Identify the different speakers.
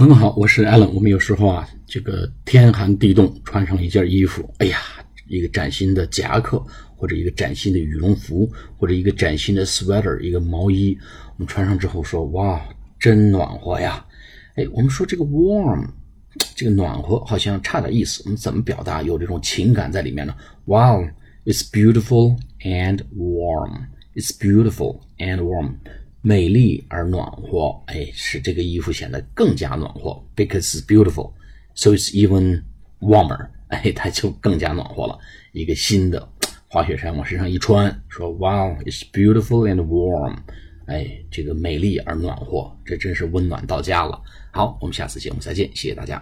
Speaker 1: 朋友们好，我是 Allen。我们有时候啊，这个天寒地冻，穿上一件衣服，哎呀，一个崭新的夹克，或者一个崭新的羽绒服，或者一个崭新的 sweater，一个毛衣，我们穿上之后说，哇，真暖和呀！哎，我们说这个 warm，这个暖和好像差点意思，我们怎么表达有这种情感在里面呢？Wow，it's beautiful and warm. It's beautiful and warm. 美丽而暖和，哎，使这个衣服显得更加暖和。Because it's beautiful, so it's even warmer. 哎，它就更加暖和了。一个新的滑雪衫往身上一穿，说 Wow, it's beautiful and warm. 哎，这个美丽而暖和，这真是温暖到家了。好，我们下次节目再见，谢谢大家。